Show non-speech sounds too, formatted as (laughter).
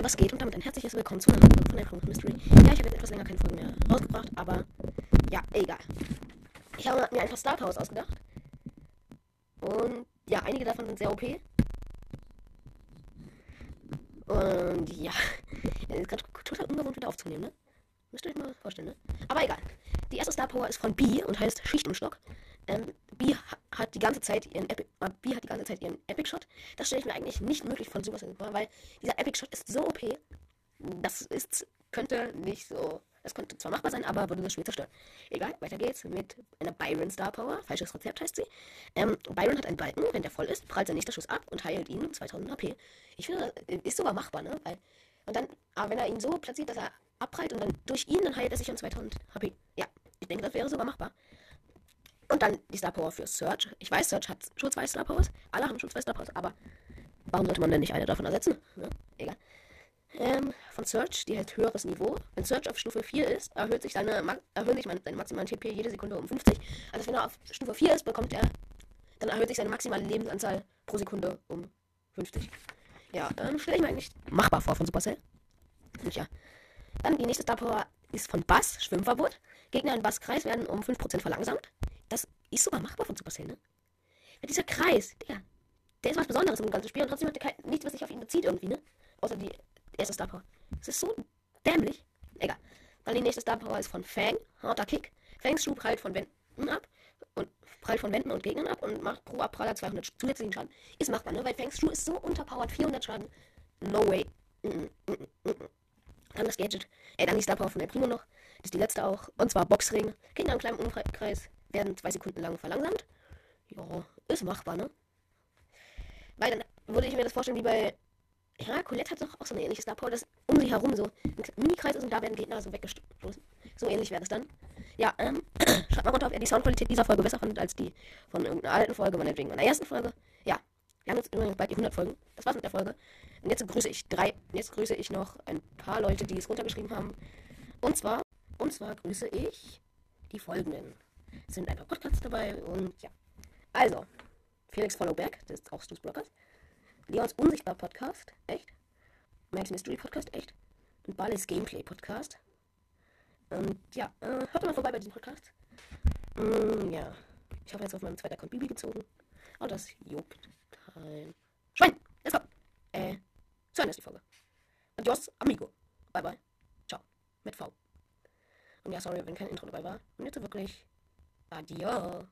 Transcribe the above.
Leute, was geht? Und damit ein herzliches Willkommen zu einer neuen Folge von Echo Mystery. Ja, ich habe jetzt etwas länger keine Folgen mehr rausgebracht, aber ja, egal. Ich habe mir ein paar Star Powers ausgedacht. Und ja, einige davon sind sehr OP. Und ja, ist gerade total ungewohnt wieder aufzunehmen, ne? Müsst ihr euch mal vorstellen, ne? Aber egal. Die erste Star Power ist von B und heißt Schicht im Stock. Ähm, B hat die ganze Zeit ihren Epic, äh, B hat die ganze Zeit ihren Epic Shot. Das stelle ich mir eigentlich nicht möglich von Supercell vor, weil dieser Epic Shot ist so OP. Das ist, könnte nicht so, das könnte zwar machbar sein, aber würde das Spiel zerstören. Egal, weiter geht's mit einer Byron Star Power. Falsches Rezept heißt sie. Ähm, Byron hat einen Balken, wenn der voll ist, prallt sein nächster Schuss ab und heilt ihn 2000 HP. Ich finde, ist sogar machbar, ne? Weil, und dann, aber wenn er ihn so platziert, dass er abprallt und dann durch ihn, dann heilt er sich um 2000 HP. Ja, ich denke, das wäre sogar machbar. Und dann die Star Power für Search. Ich weiß, Search hat schon zwei Star Powers. Alle haben schon zwei Star Powers, aber warum sollte man denn nicht eine davon ersetzen? Ja, egal. Ähm, von Search, die hat höheres Niveau. Wenn Search auf Stufe 4 ist, erhöht sich seine, erhöht sich seine maximale TP jede Sekunde um 50. Also wenn er auf Stufe 4 ist, bekommt er, dann erhöht sich seine maximale Lebensanzahl pro Sekunde um 50. Ja, dann stelle ich mir eigentlich machbar vor von Supercell. Und ja. Dann die nächste Star Power ist von Bass, Schwimmverbot. Gegner in Basskreis werden um 5% verlangsamt. Das ist sogar machbar von Supercell, ne? Ja, dieser Kreis, der, der ist was Besonderes im ganzen Spiel und trotzdem hat er nichts, was sich auf ihn bezieht irgendwie, ne? Außer die erste Star Power. Das ist so dämlich. Egal. Dann die nächste Star Power ist von Fang, harter Kick. Fangs Schub prallt von Wänden ab und prallt von Wänden und Gegnern ab und macht pro Abpraller 200 zusätzlichen Schaden. Ist machbar, ne? Weil Fangs Schuh ist so unterpowered, 400 Schaden. No way. Mm -mm, mm dann das Gadget. Ey, dann die Star Power von der Primo noch. Das ist die letzte auch. Und zwar Boxring. Gegner im kleinen Umkreis werden zwei Sekunden lang verlangsamt. Ja, ist machbar, ne? Weil dann würde ich mir das vorstellen wie bei. Ja, Colette hat doch auch so eine ähnliche Star Power, dass um sie herum so ein Mini-Kreis ist und da werden Gegner so weggestoßen. So ähnlich wäre das dann. Ja, ähm, (clears throat) schreibt mal runter, ob ihr die Soundqualität dieser Folge besser fandet als die von irgendeiner alten Folge, meinetwegen meiner ersten Folge. Ja, wir haben jetzt übrigens bald die 100 Folgen. Das war's mit der Folge. Und jetzt grüße ich drei, jetzt grüße ich noch ein paar Leute, die es runtergeschrieben haben. Und zwar, und zwar grüße ich die folgenden. Sind ein paar Podcasts dabei und ja. Also, Felix Followback, das ist auch Stu's Blockers. Leons Unsichtbar Podcast, echt. Max Mystery Podcast, echt. Und Balles Gameplay Podcast. Und ja, äh, hört mal vorbei bei diesem Podcast. Mm, ja. Ich habe jetzt auf meinem zweiten Account Bibi gezogen. Oh, das juckt kein Schwein. Let's go. Äh, zu Ende ist die Folge. Adios, amigo. Bye, bye. Ciao. Mit V. Und ja, sorry, wenn kein Intro dabei war. Und jetzt wirklich Adieu.